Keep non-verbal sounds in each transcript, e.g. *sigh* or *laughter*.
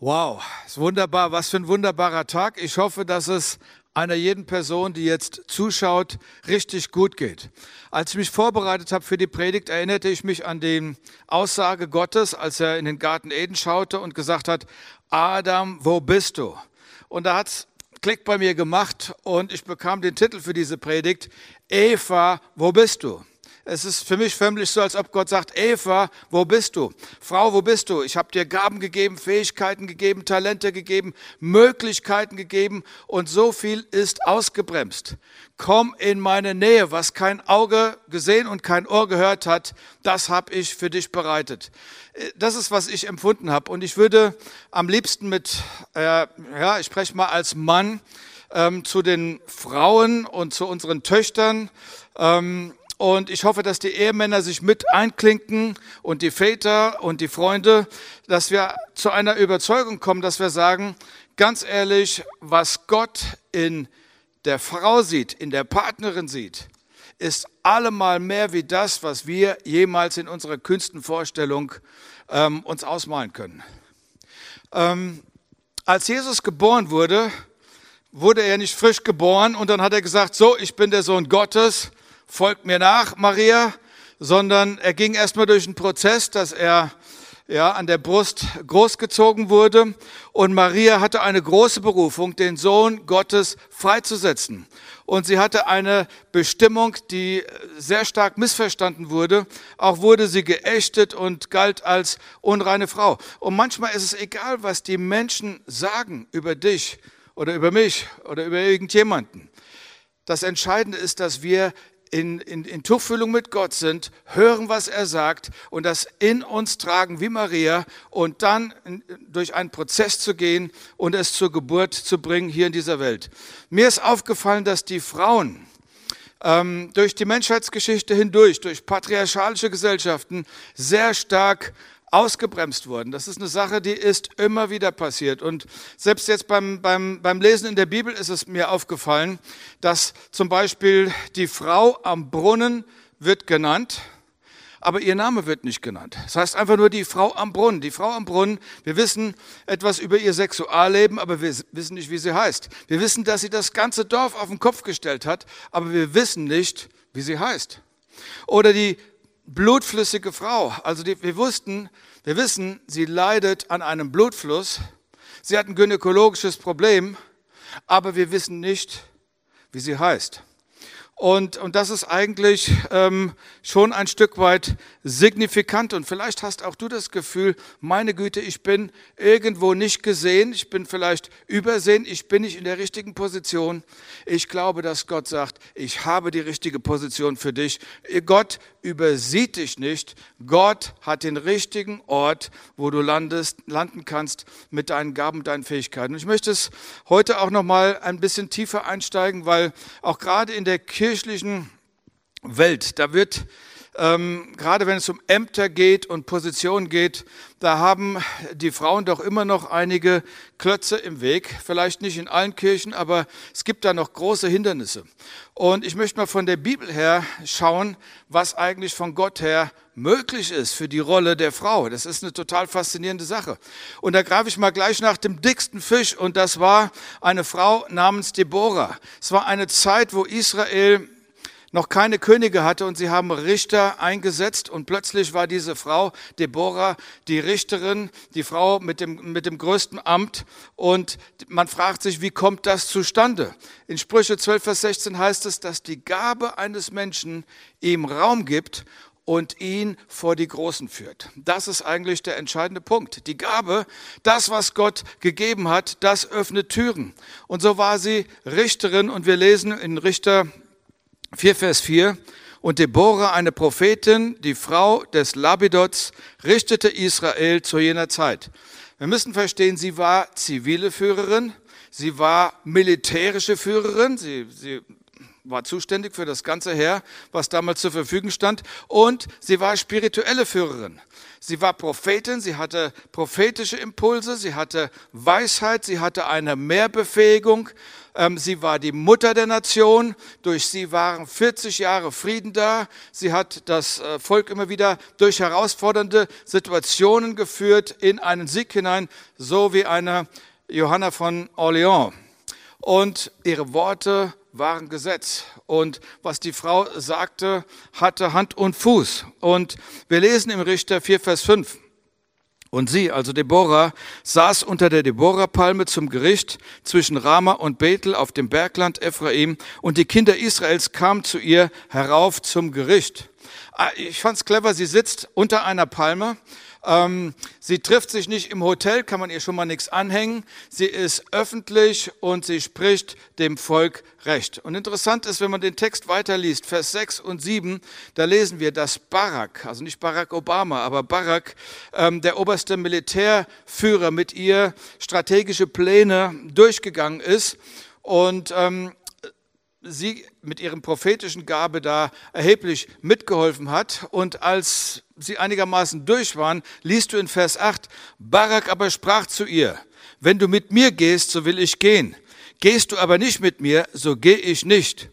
Wow, ist wunderbar. Was für ein wunderbarer Tag. Ich hoffe, dass es einer jeden Person, die jetzt zuschaut, richtig gut geht. Als ich mich vorbereitet habe für die Predigt, erinnerte ich mich an die Aussage Gottes, als er in den Garten Eden schaute und gesagt hat, Adam, wo bist du? Und da hat's Klick bei mir gemacht und ich bekam den Titel für diese Predigt, Eva, wo bist du? Es ist für mich förmlich so, als ob Gott sagt, Eva, wo bist du? Frau, wo bist du? Ich habe dir Gaben gegeben, Fähigkeiten gegeben, Talente gegeben, Möglichkeiten gegeben und so viel ist ausgebremst. Komm in meine Nähe, was kein Auge gesehen und kein Ohr gehört hat, das habe ich für dich bereitet. Das ist, was ich empfunden habe. Und ich würde am liebsten mit, äh, ja, ich spreche mal als Mann, ähm, zu den Frauen und zu unseren Töchtern ähm, und ich hoffe, dass die Ehemänner sich mit einklinken und die Väter und die Freunde, dass wir zu einer Überzeugung kommen, dass wir sagen, ganz ehrlich, was Gott in der Frau sieht, in der Partnerin sieht, ist allemal mehr wie das, was wir jemals in unserer Künstenvorstellung ähm, uns ausmalen können. Ähm, als Jesus geboren wurde, wurde er nicht frisch geboren und dann hat er gesagt, so, ich bin der Sohn Gottes folgt mir nach, Maria, sondern er ging erstmal durch einen Prozess, dass er ja, an der Brust großgezogen wurde. Und Maria hatte eine große Berufung, den Sohn Gottes freizusetzen. Und sie hatte eine Bestimmung, die sehr stark missverstanden wurde. Auch wurde sie geächtet und galt als unreine Frau. Und manchmal ist es egal, was die Menschen sagen über dich oder über mich oder über irgendjemanden. Das Entscheidende ist, dass wir in, in, in Tuchfühlung mit Gott sind, hören, was er sagt und das in uns tragen wie Maria und dann durch einen Prozess zu gehen und es zur Geburt zu bringen hier in dieser Welt. Mir ist aufgefallen, dass die Frauen ähm, durch die Menschheitsgeschichte hindurch, durch patriarchalische Gesellschaften sehr stark ausgebremst wurden. Das ist eine Sache, die ist immer wieder passiert. Und selbst jetzt beim, beim, beim Lesen in der Bibel ist es mir aufgefallen, dass zum Beispiel die Frau am Brunnen wird genannt, aber ihr Name wird nicht genannt. Das heißt einfach nur die Frau am Brunnen. Die Frau am Brunnen, wir wissen etwas über ihr Sexualleben, aber wir wissen nicht, wie sie heißt. Wir wissen, dass sie das ganze Dorf auf den Kopf gestellt hat, aber wir wissen nicht, wie sie heißt. Oder die blutflüssige Frau. Also die, wir wussten, wir wissen, sie leidet an einem Blutfluss. Sie hat ein gynäkologisches Problem, aber wir wissen nicht, wie sie heißt. Und, und das ist eigentlich ähm, schon ein Stück weit signifikant. Und vielleicht hast auch du das Gefühl, meine Güte, ich bin irgendwo nicht gesehen, ich bin vielleicht übersehen, ich bin nicht in der richtigen Position. Ich glaube, dass Gott sagt, ich habe die richtige Position für dich. Gott übersieht dich nicht. Gott hat den richtigen Ort, wo du landest, landen kannst mit deinen Gaben, deinen Fähigkeiten. Und ich möchte es heute auch noch mal ein bisschen tiefer einsteigen, weil auch gerade in der Kirche kirchlichen Welt, da wird ähm, gerade wenn es um Ämter geht und Positionen geht, da haben die Frauen doch immer noch einige Klötze im Weg. Vielleicht nicht in allen Kirchen, aber es gibt da noch große Hindernisse. Und ich möchte mal von der Bibel her schauen, was eigentlich von Gott her möglich ist für die Rolle der Frau. Das ist eine total faszinierende Sache. Und da greife ich mal gleich nach dem dicksten Fisch und das war eine Frau namens Deborah. Es war eine Zeit, wo Israel noch keine Könige hatte und sie haben Richter eingesetzt und plötzlich war diese Frau, Deborah, die Richterin, die Frau mit dem, mit dem größten Amt und man fragt sich, wie kommt das zustande? In Sprüche 12, Vers 16 heißt es, dass die Gabe eines Menschen ihm Raum gibt und ihn vor die Großen führt. Das ist eigentlich der entscheidende Punkt. Die Gabe, das, was Gott gegeben hat, das öffnet Türen. Und so war sie Richterin und wir lesen in Richter 4 Vers 4. Und Deborah, eine Prophetin, die Frau des Labidots, richtete Israel zu jener Zeit. Wir müssen verstehen, sie war zivile Führerin, sie war militärische Führerin, sie, sie war zuständig für das ganze Heer, was damals zur Verfügung stand. Und sie war spirituelle Führerin. Sie war Prophetin, sie hatte prophetische Impulse, sie hatte Weisheit, sie hatte eine Mehrbefähigung. Ähm, sie war die Mutter der Nation. Durch sie waren 40 Jahre Frieden da. Sie hat das äh, Volk immer wieder durch herausfordernde Situationen geführt in einen Sieg hinein, so wie eine Johanna von Orleans. Und ihre Worte waren Gesetz. Und was die Frau sagte, hatte Hand und Fuß. Und wir lesen im Richter 4, Vers 5. Und sie, also Deborah, saß unter der Deborah-Palme zum Gericht zwischen Rama und Bethel auf dem Bergland Ephraim und die Kinder Israels kamen zu ihr herauf zum Gericht. Ah, ich fand's clever, sie sitzt unter einer Palme ähm, sie trifft sich nicht im Hotel, kann man ihr schon mal nichts anhängen. Sie ist öffentlich und sie spricht dem Volk Recht. Und interessant ist, wenn man den Text weiterliest, Vers 6 und 7, da lesen wir, dass Barack, also nicht Barack Obama, aber Barack, ähm, der oberste Militärführer, mit ihr strategische Pläne durchgegangen ist. Und ähm, sie mit ihrem prophetischen Gabe da erheblich mitgeholfen hat. Und als sie einigermaßen durch waren, liest du in Vers 8, Barak aber sprach zu ihr, wenn du mit mir gehst, so will ich gehen. Gehst du aber nicht mit mir, so gehe ich nicht.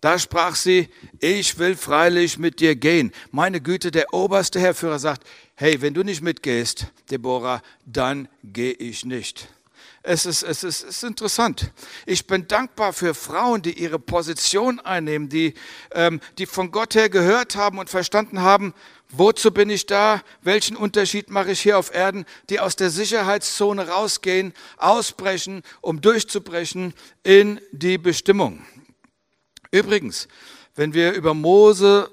Da sprach sie, ich will freilich mit dir gehen. Meine Güte, der oberste Herrführer sagt, hey, wenn du nicht mitgehst, Deborah, dann gehe ich nicht. Es ist, es, ist, es ist interessant. Ich bin dankbar für Frauen, die ihre Position einnehmen, die, ähm, die von Gott her gehört haben und verstanden haben, wozu bin ich da, welchen Unterschied mache ich hier auf Erden, die aus der Sicherheitszone rausgehen, ausbrechen, um durchzubrechen in die Bestimmung. Übrigens, wenn wir über Mose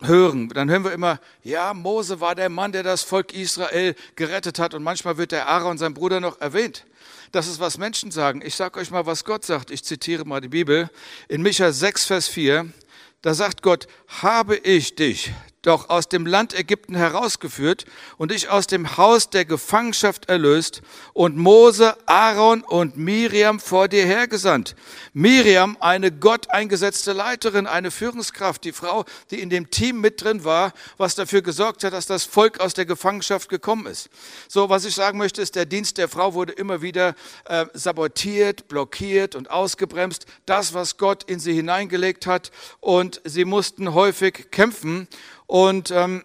hören, dann hören wir immer, ja, Mose war der Mann, der das Volk Israel gerettet hat und manchmal wird der Aaron, sein Bruder, noch erwähnt. Das ist, was Menschen sagen. Ich sage euch mal, was Gott sagt. Ich zitiere mal die Bibel. In Micha 6, Vers 4, da sagt Gott, habe ich dich, doch aus dem Land Ägypten herausgeführt und dich aus dem Haus der Gefangenschaft erlöst und Mose, Aaron und Miriam vor dir hergesandt. Miriam, eine Gott eingesetzte Leiterin, eine Führungskraft, die Frau, die in dem Team mit drin war, was dafür gesorgt hat, dass das Volk aus der Gefangenschaft gekommen ist. So, was ich sagen möchte, ist, der Dienst der Frau wurde immer wieder äh, sabotiert, blockiert und ausgebremst. Das, was Gott in sie hineingelegt hat und sie mussten häufig kämpfen. Und ähm,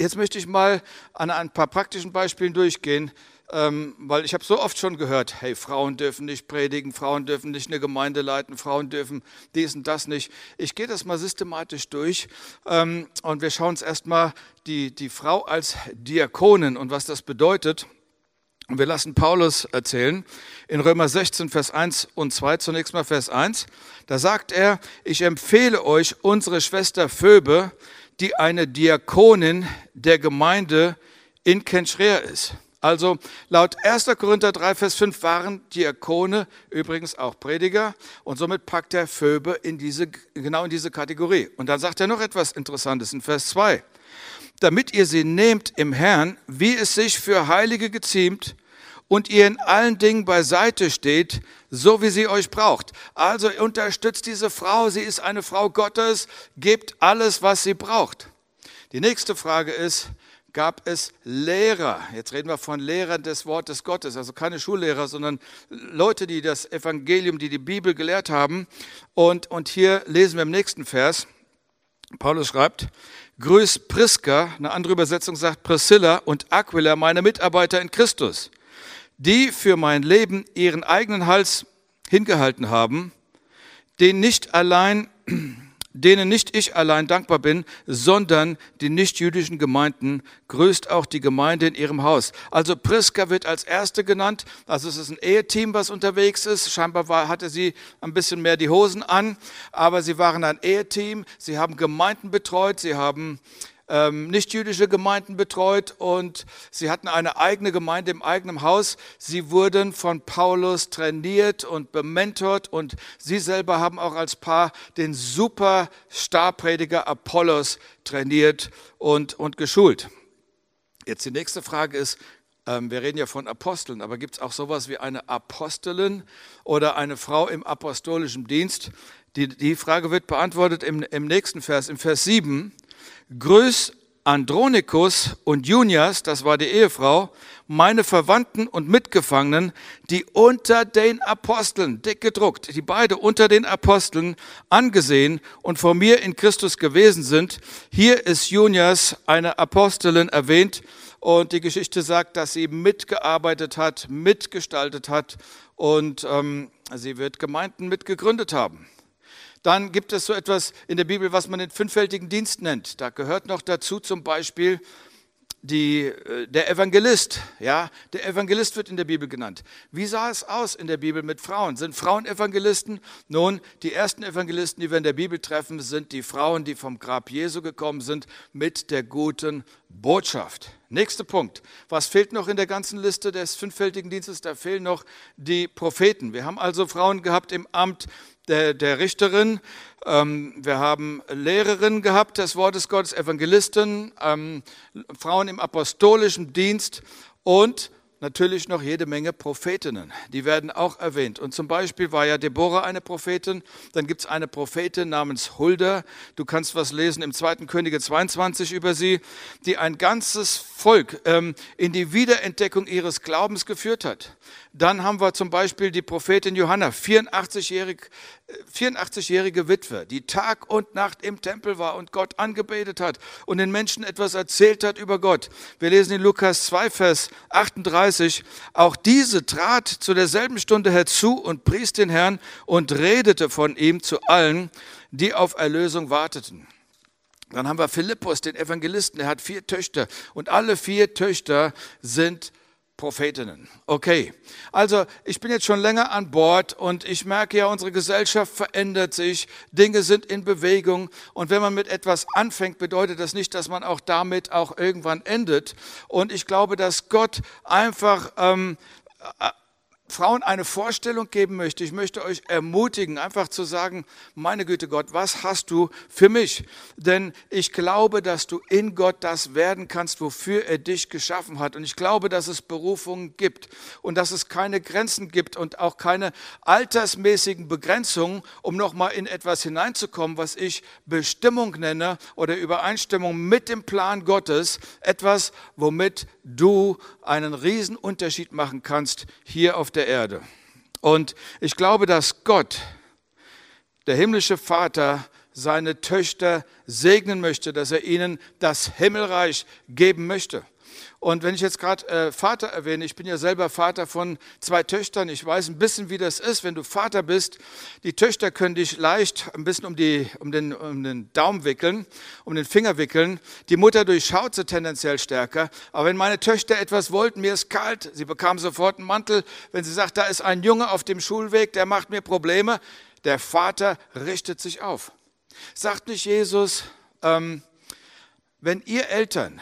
jetzt möchte ich mal an ein paar praktischen Beispielen durchgehen, ähm, weil ich habe so oft schon gehört, hey, Frauen dürfen nicht predigen, Frauen dürfen nicht eine Gemeinde leiten, Frauen dürfen dies und das nicht. Ich gehe das mal systematisch durch ähm, und wir schauen uns erstmal die, die Frau als Diakonin und was das bedeutet. Und wir lassen Paulus erzählen in Römer 16, Vers 1 und 2, zunächst mal Vers 1. Da sagt er, ich empfehle euch unsere Schwester Phoebe, die eine Diakonin der Gemeinde in Kenschrea ist. Also laut 1. Korinther 3, Vers 5 waren Diakone übrigens auch Prediger und somit packt er Phoebe in diese, genau in diese Kategorie. Und dann sagt er noch etwas Interessantes in Vers 2. Damit ihr sie nehmt im Herrn, wie es sich für Heilige geziemt, und ihr in allen Dingen beiseite steht, so wie sie euch braucht. Also unterstützt diese Frau, sie ist eine Frau Gottes, gebt alles, was sie braucht. Die nächste Frage ist, gab es Lehrer. Jetzt reden wir von Lehrern des Wortes Gottes, also keine Schullehrer, sondern Leute, die das Evangelium, die die Bibel gelehrt haben. Und, und hier lesen wir im nächsten Vers, Paulus schreibt, Grüß Priska, eine andere Übersetzung sagt Priscilla und Aquila, meine Mitarbeiter in Christus die für mein Leben ihren eigenen Hals hingehalten haben, den nicht allein, *clears throat* denen nicht ich allein dankbar bin, sondern die nichtjüdischen Gemeinden, grüßt auch die Gemeinde in ihrem Haus. Also Priska wird als erste genannt, also es ist ein Eheteam, was unterwegs ist. Scheinbar war, hatte sie ein bisschen mehr die Hosen an, aber sie waren ein Eheteam, sie haben Gemeinden betreut, sie haben ähm, nichtjüdische Gemeinden betreut und sie hatten eine eigene Gemeinde im eigenen Haus. Sie wurden von Paulus trainiert und bementort und sie selber haben auch als Paar den super Starprediger Apollos trainiert und, und geschult. Jetzt die nächste Frage ist, ähm, wir reden ja von Aposteln, aber gibt es auch sowas wie eine Apostelin oder eine Frau im apostolischen Dienst? Die, die Frage wird beantwortet im, im nächsten Vers, im Vers 7. Grüß Andronikus und Junias, das war die Ehefrau, meine Verwandten und Mitgefangenen, die unter den Aposteln, dick gedruckt, die beide unter den Aposteln angesehen und vor mir in Christus gewesen sind. Hier ist Junias, eine Apostelin, erwähnt und die Geschichte sagt, dass sie mitgearbeitet hat, mitgestaltet hat und ähm, sie wird Gemeinden mitgegründet haben. Dann gibt es so etwas in der Bibel, was man den fünffältigen Dienst nennt. Da gehört noch dazu zum Beispiel die, äh, der Evangelist. Ja, der Evangelist wird in der Bibel genannt. Wie sah es aus in der Bibel mit Frauen? Sind Frauen Evangelisten? Nun, die ersten Evangelisten, die wir in der Bibel treffen, sind die Frauen, die vom Grab Jesu gekommen sind mit der guten Botschaft. Nächster Punkt. Was fehlt noch in der ganzen Liste des fünffältigen Dienstes? Da fehlen noch die Propheten. Wir haben also Frauen gehabt im Amt der, der Richterin. Ähm, wir haben Lehrerinnen gehabt des Wortes Gottes, Evangelisten, ähm, Frauen im apostolischen Dienst und natürlich noch jede Menge Prophetinnen. Die werden auch erwähnt. Und zum Beispiel war ja Deborah eine Prophetin. Dann gibt es eine Prophetin namens Hulda. Du kannst was lesen im 2. Könige 22 über sie, die ein ganzes Volk ähm, in die Wiederentdeckung ihres Glaubens geführt hat. Dann haben wir zum Beispiel die Prophetin Johanna, 84-jährig 84-jährige Witwe, die Tag und Nacht im Tempel war und Gott angebetet hat und den Menschen etwas erzählt hat über Gott. Wir lesen in Lukas 2, Vers 38, auch diese trat zu derselben Stunde herzu und pries den Herrn und redete von ihm zu allen, die auf Erlösung warteten. Dann haben wir Philippus, den Evangelisten, er hat vier Töchter und alle vier Töchter sind Prophetinnen. Okay, also ich bin jetzt schon länger an Bord und ich merke ja, unsere Gesellschaft verändert sich, Dinge sind in Bewegung und wenn man mit etwas anfängt, bedeutet das nicht, dass man auch damit auch irgendwann endet. Und ich glaube, dass Gott einfach ähm, Frauen eine Vorstellung geben möchte. Ich möchte euch ermutigen, einfach zu sagen, meine Güte Gott, was hast du für mich? Denn ich glaube, dass du in Gott das werden kannst, wofür er dich geschaffen hat. Und ich glaube, dass es Berufungen gibt und dass es keine Grenzen gibt und auch keine altersmäßigen Begrenzungen, um nochmal in etwas hineinzukommen, was ich Bestimmung nenne oder Übereinstimmung mit dem Plan Gottes. Etwas, womit du einen riesen Unterschied machen kannst hier auf der Erde. Und ich glaube, dass Gott, der himmlische Vater, seine Töchter segnen möchte, dass er ihnen das Himmelreich geben möchte. Und wenn ich jetzt gerade äh, Vater erwähne, ich bin ja selber Vater von zwei Töchtern, ich weiß ein bisschen, wie das ist, wenn du Vater bist. Die Töchter können dich leicht ein bisschen um, die, um, den, um den Daumen wickeln, um den Finger wickeln. Die Mutter durchschaut sie tendenziell stärker. Aber wenn meine Töchter etwas wollten, mir ist kalt, sie bekam sofort einen Mantel. Wenn sie sagt, da ist ein Junge auf dem Schulweg, der macht mir Probleme, der Vater richtet sich auf. Sagt nicht Jesus, ähm, wenn ihr Eltern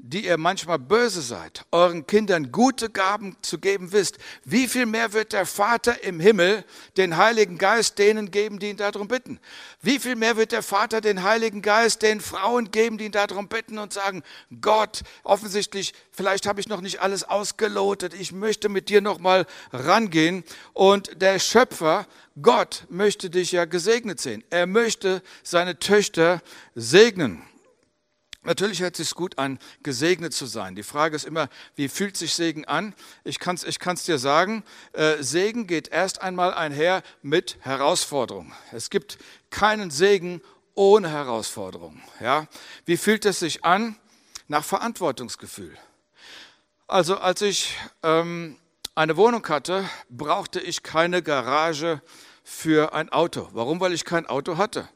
die ihr manchmal böse seid, euren Kindern gute Gaben zu geben wisst, wie viel mehr wird der Vater im Himmel den Heiligen Geist denen geben, die ihn darum bitten? Wie viel mehr wird der Vater den Heiligen Geist den Frauen geben, die ihn darum bitten und sagen, Gott, offensichtlich, vielleicht habe ich noch nicht alles ausgelotet, ich möchte mit dir noch mal rangehen und der Schöpfer Gott möchte dich ja gesegnet sehen. Er möchte seine Töchter segnen. Natürlich hört es sich gut an, gesegnet zu sein. Die Frage ist immer, wie fühlt sich Segen an? Ich kann es ich kann's dir sagen, äh, Segen geht erst einmal einher mit Herausforderung. Es gibt keinen Segen ohne Herausforderung. Ja? Wie fühlt es sich an? Nach Verantwortungsgefühl. Also als ich ähm, eine Wohnung hatte, brauchte ich keine Garage für ein Auto. Warum? Weil ich kein Auto hatte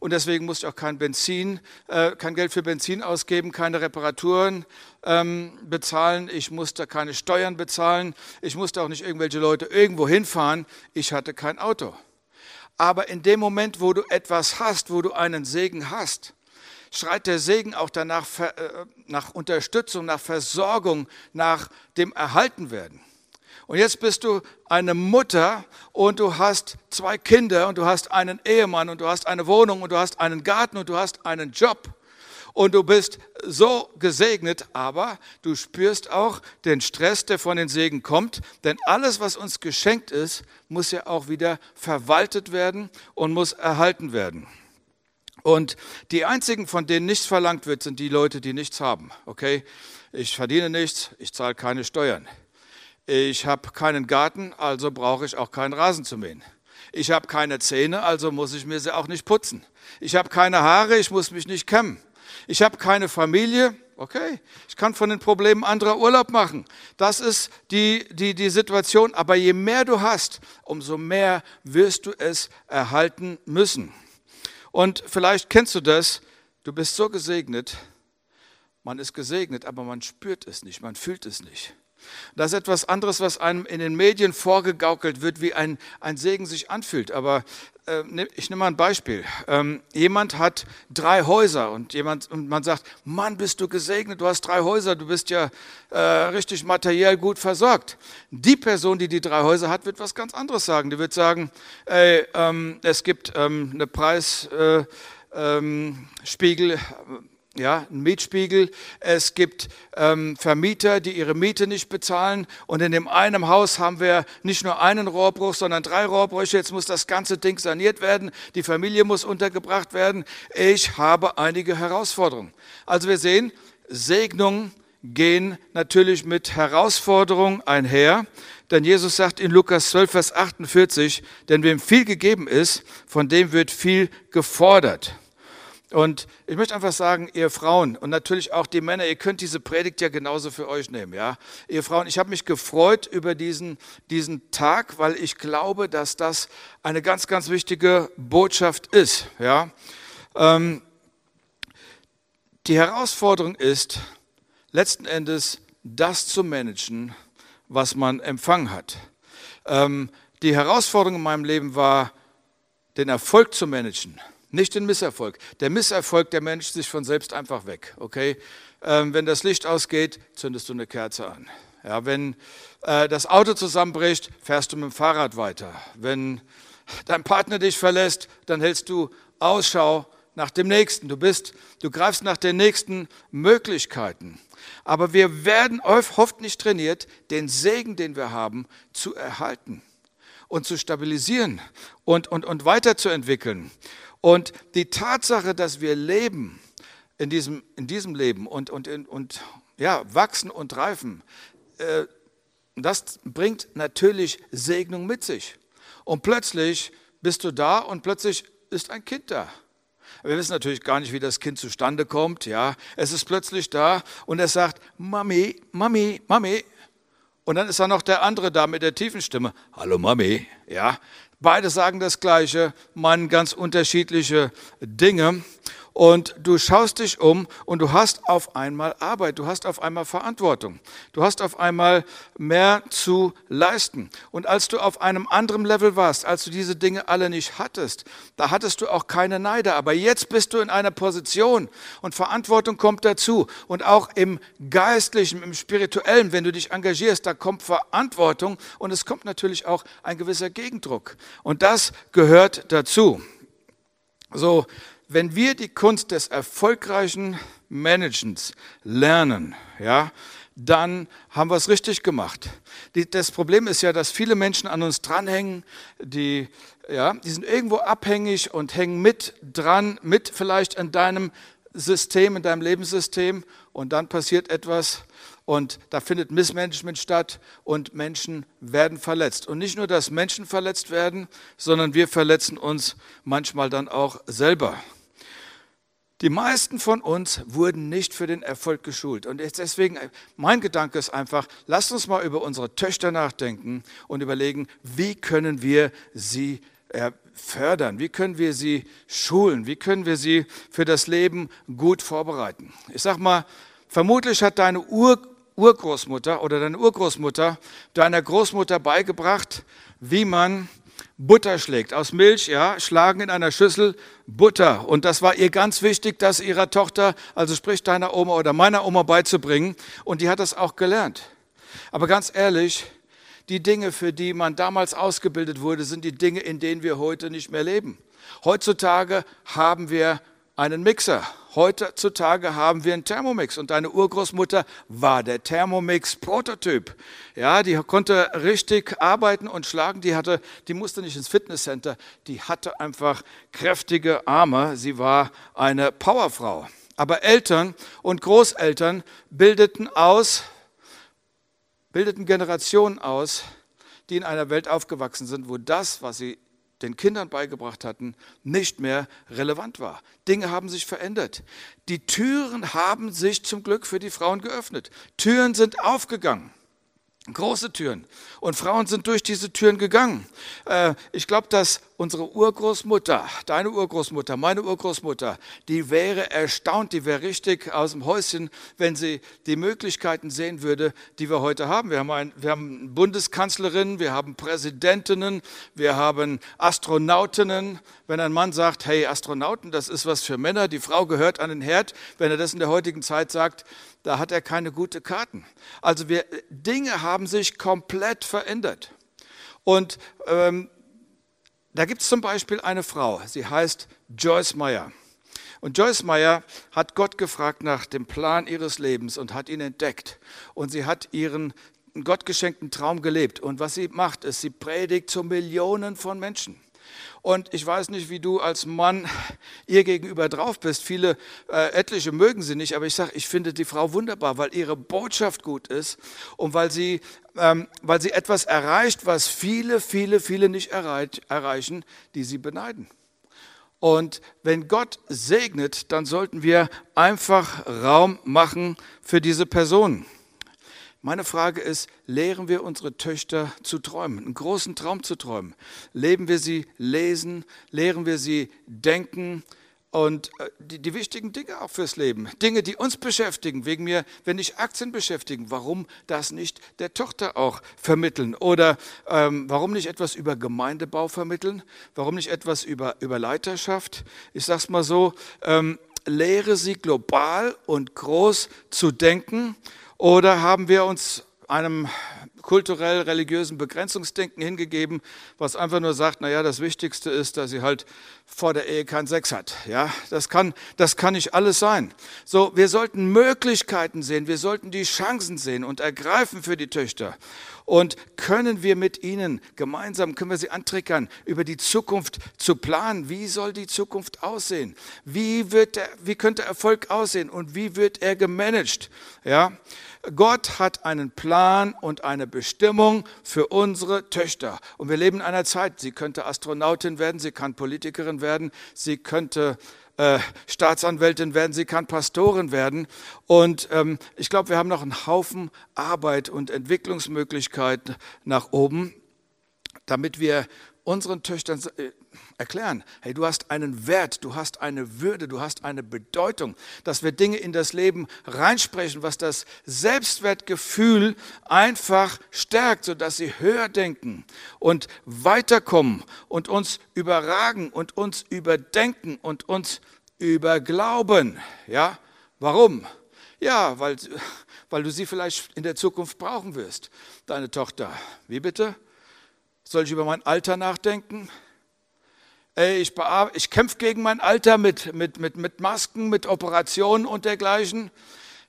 und deswegen musste ich auch kein Benzin, äh, kein Geld für Benzin ausgeben, keine Reparaturen ähm, bezahlen, ich musste keine Steuern bezahlen, ich musste auch nicht irgendwelche Leute irgendwo hinfahren, ich hatte kein Auto. Aber in dem Moment, wo du etwas hast, wo du einen Segen hast, schreit der Segen auch danach äh, nach Unterstützung, nach Versorgung, nach dem Erhaltenwerden. Und jetzt bist du eine Mutter und du hast zwei Kinder und du hast einen Ehemann und du hast eine Wohnung und du hast einen Garten und du hast einen Job. und du bist so gesegnet, aber du spürst auch den Stress, der von den Segen kommt, denn alles, was uns geschenkt ist, muss ja auch wieder verwaltet werden und muss erhalten werden. Und die einzigen, von denen nichts verlangt wird, sind die Leute, die nichts haben. Okay? Ich verdiene nichts, ich zahle keine Steuern. Ich habe keinen Garten, also brauche ich auch keinen Rasen zu mähen. Ich habe keine Zähne, also muss ich mir sie auch nicht putzen. Ich habe keine Haare, ich muss mich nicht kämmen. Ich habe keine Familie, okay. Ich kann von den Problemen anderer Urlaub machen. Das ist die, die, die Situation. Aber je mehr du hast, umso mehr wirst du es erhalten müssen. Und vielleicht kennst du das. Du bist so gesegnet. Man ist gesegnet, aber man spürt es nicht, man fühlt es nicht. Das ist etwas anderes, was einem in den Medien vorgegaukelt wird, wie ein, ein Segen sich anfühlt. Aber äh, ne, ich nehme mal ein Beispiel. Ähm, jemand hat drei Häuser und, jemand, und man sagt, Mann, bist du gesegnet, du hast drei Häuser, du bist ja äh, richtig materiell gut versorgt. Die Person, die die drei Häuser hat, wird was ganz anderes sagen. Die wird sagen, ey, ähm, es gibt ähm, eine Preisspiegel, äh, ähm, ja, ein Mietspiegel. Es gibt ähm, Vermieter, die ihre Miete nicht bezahlen. Und in dem einen Haus haben wir nicht nur einen Rohrbruch, sondern drei Rohrbrüche. Jetzt muss das ganze Ding saniert werden. Die Familie muss untergebracht werden. Ich habe einige Herausforderungen. Also wir sehen, Segnungen gehen natürlich mit Herausforderungen einher. Denn Jesus sagt in Lukas 12, Vers 48, denn wem viel gegeben ist, von dem wird viel gefordert. Und ich möchte einfach sagen, ihr Frauen und natürlich auch die Männer, ihr könnt diese Predigt ja genauso für euch nehmen, ja. Ihr Frauen, ich habe mich gefreut über diesen, diesen Tag, weil ich glaube, dass das eine ganz, ganz wichtige Botschaft ist, ja. Ähm, die Herausforderung ist, letzten Endes das zu managen, was man empfangen hat. Ähm, die Herausforderung in meinem Leben war, den Erfolg zu managen nicht den Misserfolg. Der Misserfolg, der Mensch sich von selbst einfach weg. Okay? Ähm, wenn das Licht ausgeht, zündest du eine Kerze an. Ja, wenn äh, das Auto zusammenbricht, fährst du mit dem Fahrrad weiter. Wenn dein Partner dich verlässt, dann hältst du Ausschau nach dem nächsten. Du bist, du greifst nach den nächsten Möglichkeiten. Aber wir werden oft nicht trainiert, den Segen, den wir haben, zu erhalten und zu stabilisieren und, und, und weiterzuentwickeln. Und die Tatsache, dass wir leben in diesem, in diesem Leben und, und, und ja, wachsen und reifen, äh, das bringt natürlich Segnung mit sich. Und plötzlich bist du da und plötzlich ist ein Kind da. Wir wissen natürlich gar nicht, wie das Kind zustande kommt. Ja, es ist plötzlich da und es sagt Mami, Mami, Mami. Und dann ist da noch der andere da mit der tiefen Stimme. Hallo Mami. Ja, Beide sagen das Gleiche, meinen ganz unterschiedliche Dinge und du schaust dich um und du hast auf einmal Arbeit, du hast auf einmal Verantwortung, du hast auf einmal mehr zu leisten. Und als du auf einem anderen Level warst, als du diese Dinge alle nicht hattest, da hattest du auch keine Neider. Aber jetzt bist du in einer Position und Verantwortung kommt dazu. Und auch im Geistlichen, im Spirituellen, wenn du dich engagierst, da kommt Verantwortung und es kommt natürlich auch ein gewisser Gegendruck. Und das gehört dazu. So, wenn wir die Kunst des erfolgreichen Managens lernen, ja, dann haben wir es richtig gemacht. Die, das Problem ist ja, dass viele Menschen an uns dranhängen, die, ja, die sind irgendwo abhängig und hängen mit dran, mit vielleicht in deinem System, in deinem Lebenssystem und dann passiert etwas und da findet Missmanagement statt und Menschen werden verletzt. Und nicht nur, dass Menschen verletzt werden, sondern wir verletzen uns manchmal dann auch selber. Die meisten von uns wurden nicht für den Erfolg geschult. Und deswegen, mein Gedanke ist einfach, lasst uns mal über unsere Töchter nachdenken und überlegen, wie können wir sie äh, fördern, wie können wir sie schulen, wie können wir sie für das Leben gut vorbereiten. Ich sag mal, vermutlich hat deine Ur Urgroßmutter oder deine Urgroßmutter deiner Großmutter beigebracht, wie man Butter schlägt. Aus Milch, ja, schlagen in einer Schüssel Butter. Und das war ihr ganz wichtig, das ihrer Tochter, also sprich deiner Oma oder meiner Oma beizubringen. Und die hat das auch gelernt. Aber ganz ehrlich, die Dinge, für die man damals ausgebildet wurde, sind die Dinge, in denen wir heute nicht mehr leben. Heutzutage haben wir einen Mixer. Heutzutage haben wir einen Thermomix und deine Urgroßmutter war der Thermomix-Prototyp. Ja, die konnte richtig arbeiten und schlagen. Die hatte, die musste nicht ins Fitnesscenter. Die hatte einfach kräftige Arme. Sie war eine Powerfrau. Aber Eltern und Großeltern bildeten aus, bildeten Generationen aus, die in einer Welt aufgewachsen sind, wo das, was sie den Kindern beigebracht hatten, nicht mehr relevant war. Dinge haben sich verändert. Die Türen haben sich zum Glück für die Frauen geöffnet. Türen sind aufgegangen. Große Türen. Und Frauen sind durch diese Türen gegangen. Äh, ich glaube, dass unsere Urgroßmutter, deine Urgroßmutter, meine Urgroßmutter, die wäre erstaunt, die wäre richtig aus dem Häuschen, wenn sie die Möglichkeiten sehen würde, die wir heute haben. Wir haben, ein, wir haben Bundeskanzlerinnen, wir haben Präsidentinnen, wir haben Astronautinnen. Wenn ein Mann sagt, hey, Astronauten, das ist was für Männer, die Frau gehört an den Herd, wenn er das in der heutigen Zeit sagt, da hat er keine gute Karten. Also wir, Dinge haben sich komplett verändert. Und ähm, da gibt es zum Beispiel eine Frau, sie heißt Joyce Meyer. Und Joyce Meyer hat Gott gefragt nach dem Plan ihres Lebens und hat ihn entdeckt. Und sie hat ihren gottgeschenkten Traum gelebt. Und was sie macht, ist, sie predigt zu Millionen von Menschen. Und ich weiß nicht, wie du als Mann *laughs* ihr gegenüber drauf bist. Viele, äh, etliche mögen sie nicht, aber ich sage, ich finde die Frau wunderbar, weil ihre Botschaft gut ist und weil sie, ähm, weil sie etwas erreicht, was viele, viele, viele nicht erreich, erreichen, die sie beneiden. Und wenn Gott segnet, dann sollten wir einfach Raum machen für diese Personen. Meine Frage ist, lehren wir unsere Töchter zu träumen, einen großen Traum zu träumen? Leben wir sie lesen? Lehren wir sie denken? Und äh, die, die, wichtigen Dinge auch fürs Leben, Dinge, die uns beschäftigen, wegen mir, wenn dich Aktien beschäftigen, warum das nicht der Tochter auch vermitteln? Oder ähm, warum nicht etwas über Gemeindebau vermitteln? Warum nicht etwas über, über Leiterschaft? Ich sage es mal so, ähm, lehre sie global und groß zu denken oder haben wir uns einem kulturell-religiösen Begrenzungsdenken hingegeben, was einfach nur sagt, naja, das Wichtigste ist, dass sie halt vor der Ehe keinen Sex hat. Ja, das kann, das kann nicht alles sein. So, wir sollten Möglichkeiten sehen, wir sollten die Chancen sehen und ergreifen für die Töchter. Und können wir mit ihnen gemeinsam, können wir sie antrickern, über die Zukunft zu planen. Wie soll die Zukunft aussehen? Wie wird der, wie könnte Erfolg aussehen und wie wird er gemanagt? Ja, Gott hat einen Plan und eine Bestimmung für unsere Töchter. Und wir leben in einer Zeit, sie könnte Astronautin werden, sie kann Politikerin werden, sie könnte äh, Staatsanwältin werden, sie kann Pastorin werden. Und ähm, ich glaube, wir haben noch einen Haufen Arbeit und Entwicklungsmöglichkeiten nach oben, damit wir unseren Töchtern äh, erklären, hey, du hast einen Wert, du hast eine Würde, du hast eine Bedeutung, dass wir Dinge in das Leben reinsprechen, was das Selbstwertgefühl einfach stärkt, sodass sie höher denken und weiterkommen und uns überragen und uns überdenken und uns überglauben. Ja, warum? Ja, weil, weil du sie vielleicht in der Zukunft brauchen wirst, deine Tochter. Wie bitte? Soll ich über mein Alter nachdenken? Ich, ich kämpfe gegen mein Alter mit, mit, mit, mit Masken, mit Operationen und dergleichen.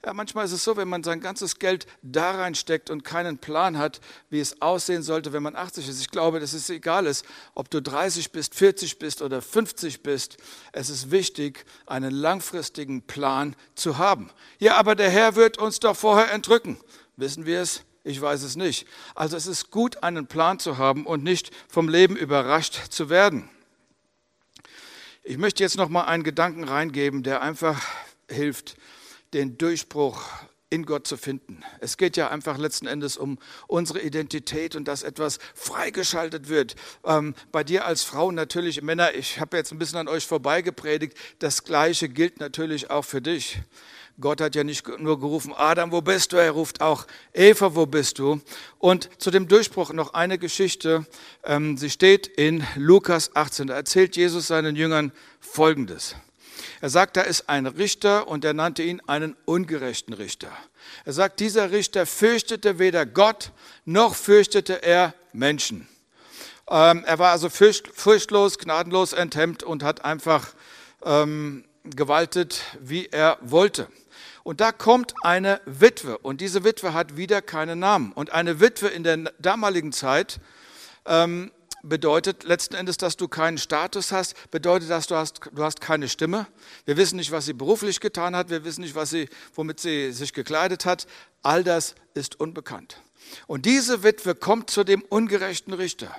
Ja, manchmal ist es so, wenn man sein ganzes Geld da reinsteckt und keinen Plan hat, wie es aussehen sollte, wenn man 80 ist. Ich glaube, dass es egal ist, ob du 30 bist, 40 bist oder 50 bist. Es ist wichtig, einen langfristigen Plan zu haben. Ja, aber der Herr wird uns doch vorher entrücken. Wissen wir es? Ich weiß es nicht. Also es ist gut, einen Plan zu haben und nicht vom Leben überrascht zu werden. Ich möchte jetzt noch mal einen Gedanken reingeben, der einfach hilft, den Durchbruch in Gott zu finden. Es geht ja einfach letzten Endes um unsere Identität und dass etwas freigeschaltet wird. Ähm, bei dir als Frau natürlich, Männer, ich habe jetzt ein bisschen an euch vorbeigepredigt, das Gleiche gilt natürlich auch für dich. Gott hat ja nicht nur gerufen, Adam, wo bist du? Er ruft auch, Eva, wo bist du? Und zu dem Durchbruch noch eine Geschichte. Ähm, sie steht in Lukas 18. Da erzählt Jesus seinen Jüngern Folgendes. Er sagt, da ist ein Richter und er nannte ihn einen ungerechten Richter. Er sagt, dieser Richter fürchtete weder Gott noch fürchtete er Menschen. Ähm, er war also furchtlos, gnadenlos enthemmt und hat einfach ähm, gewaltet, wie er wollte. Und da kommt eine Witwe und diese Witwe hat wieder keinen Namen. Und eine Witwe in der damaligen Zeit ähm, bedeutet letzten Endes, dass du keinen Status hast, bedeutet, dass du hast, du hast keine Stimme. Wir wissen nicht, was sie beruflich getan hat, wir wissen nicht, was sie, womit sie sich gekleidet hat. All das ist unbekannt. Und diese Witwe kommt zu dem ungerechten Richter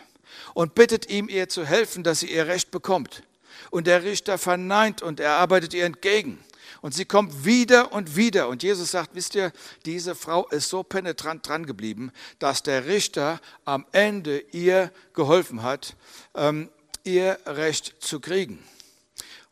und bittet ihm, ihr zu helfen, dass sie ihr Recht bekommt. Und der Richter verneint und er arbeitet ihr entgegen. Und sie kommt wieder und wieder. Und Jesus sagt, wisst ihr, diese Frau ist so penetrant dran geblieben, dass der Richter am Ende ihr geholfen hat, ähm, ihr Recht zu kriegen.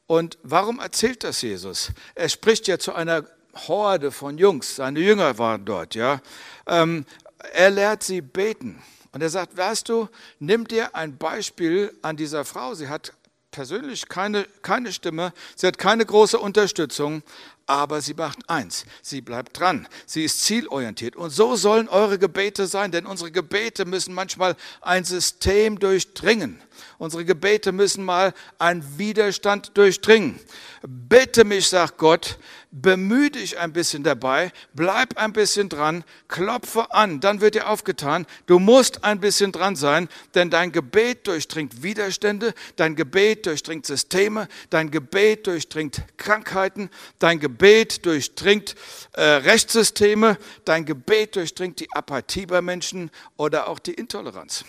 Und warum erzählt das Jesus? Er spricht ja zu einer Horde von Jungs, seine Jünger waren dort, ja. Ähm, er lehrt sie beten. Und er sagt, weißt du, nimm dir ein Beispiel an dieser Frau. Sie hat persönlich keine, keine Stimme, sie hat keine große Unterstützung, aber sie macht eins, sie bleibt dran, sie ist zielorientiert. Und so sollen eure Gebete sein, denn unsere Gebete müssen manchmal ein System durchdringen. Unsere Gebete müssen mal einen Widerstand durchdringen. Bitte mich, sagt Gott, bemühe dich ein bisschen dabei, bleib ein bisschen dran, klopfe an, dann wird dir aufgetan. Du musst ein bisschen dran sein, denn dein Gebet durchdringt Widerstände, dein Gebet durchdringt Systeme, dein Gebet durchdringt Krankheiten, dein Gebet durchdringt äh, Rechtssysteme, dein Gebet durchdringt die Apathie bei Menschen oder auch die Intoleranz.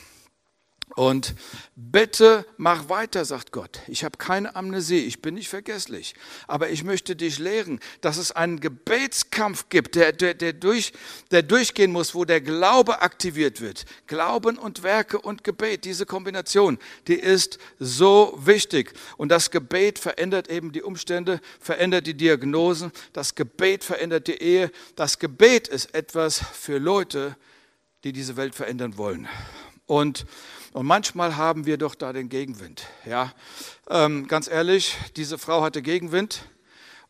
Und bitte mach weiter, sagt Gott. Ich habe keine Amnesie, ich bin nicht vergesslich. Aber ich möchte dich lehren, dass es einen Gebetskampf gibt, der, der, der, durch, der durchgehen muss, wo der Glaube aktiviert wird. Glauben und Werke und Gebet, diese Kombination, die ist so wichtig. Und das Gebet verändert eben die Umstände, verändert die Diagnosen. Das Gebet verändert die Ehe. Das Gebet ist etwas für Leute, die diese Welt verändern wollen. Und und manchmal haben wir doch da den Gegenwind. Ja, ähm, ganz ehrlich, diese Frau hatte Gegenwind.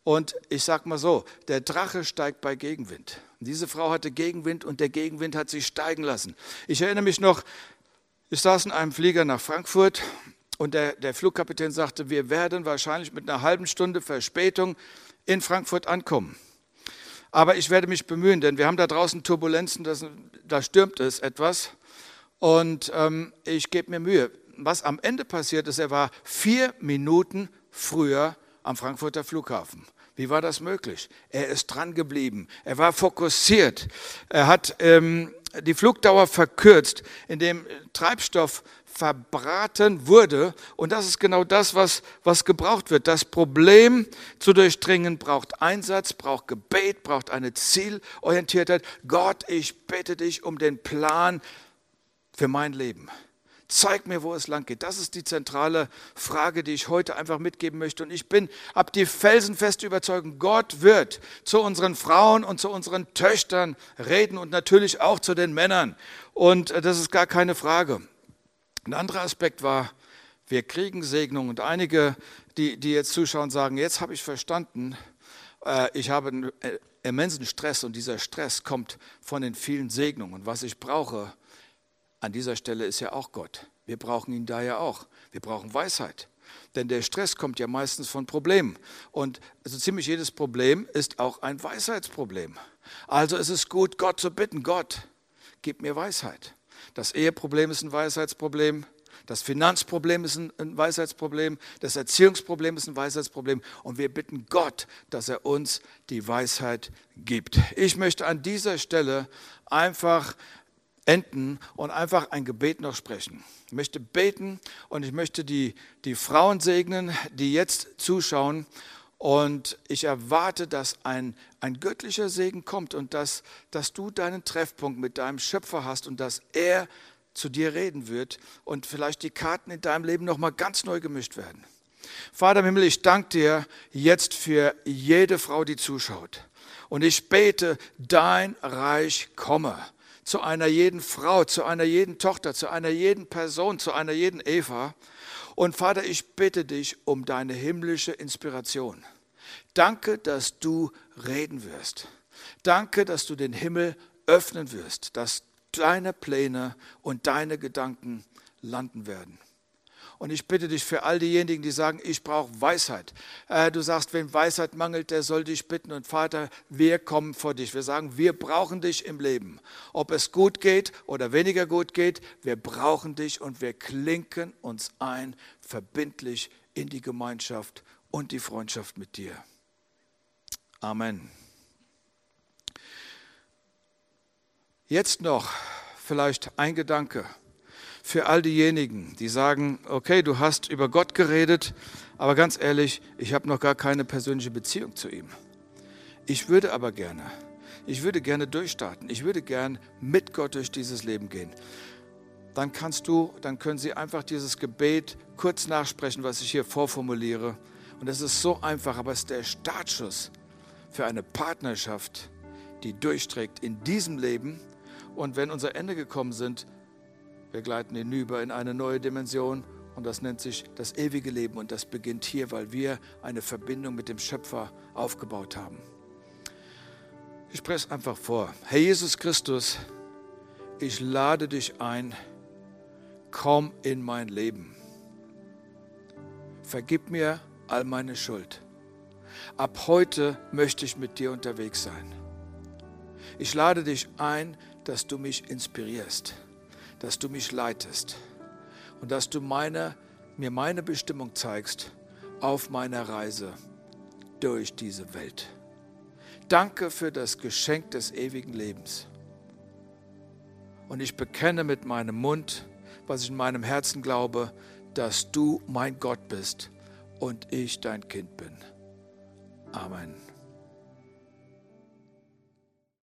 Und ich sag mal so, der Drache steigt bei Gegenwind. Diese Frau hatte Gegenwind und der Gegenwind hat sie steigen lassen. Ich erinnere mich noch, ich saß in einem Flieger nach Frankfurt und der, der Flugkapitän sagte, wir werden wahrscheinlich mit einer halben Stunde Verspätung in Frankfurt ankommen. Aber ich werde mich bemühen, denn wir haben da draußen Turbulenzen, das, da stürmt es etwas. Und ähm, ich gebe mir Mühe. Was am Ende passiert ist, er war vier Minuten früher am Frankfurter Flughafen. Wie war das möglich? Er ist dran geblieben. Er war fokussiert. Er hat ähm, die Flugdauer verkürzt, indem Treibstoff verbraten wurde. Und das ist genau das, was, was gebraucht wird. Das Problem zu durchdringen braucht Einsatz, braucht Gebet, braucht eine Zielorientiertheit. Gott, ich bitte dich um den Plan für mein Leben. Zeig mir, wo es lang geht. Das ist die zentrale Frage, die ich heute einfach mitgeben möchte. Und ich bin, ab die felsenfeste Überzeugung, Gott wird zu unseren Frauen und zu unseren Töchtern reden und natürlich auch zu den Männern. Und äh, das ist gar keine Frage. Ein anderer Aspekt war, wir kriegen Segnung. Und einige, die, die jetzt zuschauen, sagen, jetzt habe ich verstanden, äh, ich habe einen äh, immensen Stress und dieser Stress kommt von den vielen Segnungen. Was ich brauche, an dieser Stelle ist ja auch Gott. Wir brauchen ihn da ja auch. Wir brauchen Weisheit. Denn der Stress kommt ja meistens von Problemen. Und also ziemlich jedes Problem ist auch ein Weisheitsproblem. Also ist es gut, Gott zu bitten, Gott, gib mir Weisheit. Das Eheproblem ist ein Weisheitsproblem. Das Finanzproblem ist ein Weisheitsproblem. Das Erziehungsproblem ist ein Weisheitsproblem. Und wir bitten Gott, dass er uns die Weisheit gibt. Ich möchte an dieser Stelle einfach enden und einfach ein Gebet noch sprechen. Ich möchte beten und ich möchte die, die Frauen segnen, die jetzt zuschauen. Und ich erwarte, dass ein, ein göttlicher Segen kommt und dass, dass du deinen Treffpunkt mit deinem Schöpfer hast und dass er zu dir reden wird und vielleicht die Karten in deinem Leben nochmal ganz neu gemischt werden. Vater im Himmel, ich danke dir jetzt für jede Frau, die zuschaut. Und ich bete, dein Reich komme zu einer jeden Frau, zu einer jeden Tochter, zu einer jeden Person, zu einer jeden Eva. Und Vater, ich bitte dich um deine himmlische Inspiration. Danke, dass du reden wirst. Danke, dass du den Himmel öffnen wirst, dass deine Pläne und deine Gedanken landen werden. Und ich bitte dich für all diejenigen, die sagen, ich brauche Weisheit. Äh, du sagst, wenn Weisheit mangelt, der soll dich bitten. Und Vater, wir kommen vor dich. Wir sagen, wir brauchen dich im Leben. Ob es gut geht oder weniger gut geht, wir brauchen dich und wir klinken uns ein, verbindlich in die Gemeinschaft und die Freundschaft mit dir. Amen. Jetzt noch vielleicht ein Gedanke für all diejenigen, die sagen, okay, du hast über Gott geredet, aber ganz ehrlich, ich habe noch gar keine persönliche Beziehung zu ihm. Ich würde aber gerne, ich würde gerne durchstarten, ich würde gern mit Gott durch dieses Leben gehen. Dann kannst du, dann können Sie einfach dieses Gebet kurz nachsprechen, was ich hier vorformuliere. Und es ist so einfach, aber es ist der Startschuss für eine Partnerschaft, die durchträgt in diesem Leben und wenn unser Ende gekommen sind, wir gleiten hinüber in eine neue Dimension und das nennt sich das ewige Leben und das beginnt hier, weil wir eine Verbindung mit dem Schöpfer aufgebaut haben. Ich spreche es einfach vor. Herr Jesus Christus, ich lade dich ein, komm in mein Leben. Vergib mir all meine Schuld. Ab heute möchte ich mit dir unterwegs sein. Ich lade dich ein, dass du mich inspirierst, dass du mich leitest und dass du meine, mir meine Bestimmung zeigst auf meiner Reise durch diese Welt. Danke für das Geschenk des ewigen Lebens. Und ich bekenne mit meinem Mund, was ich in meinem Herzen glaube, dass du mein Gott bist und ich dein Kind bin. Amen.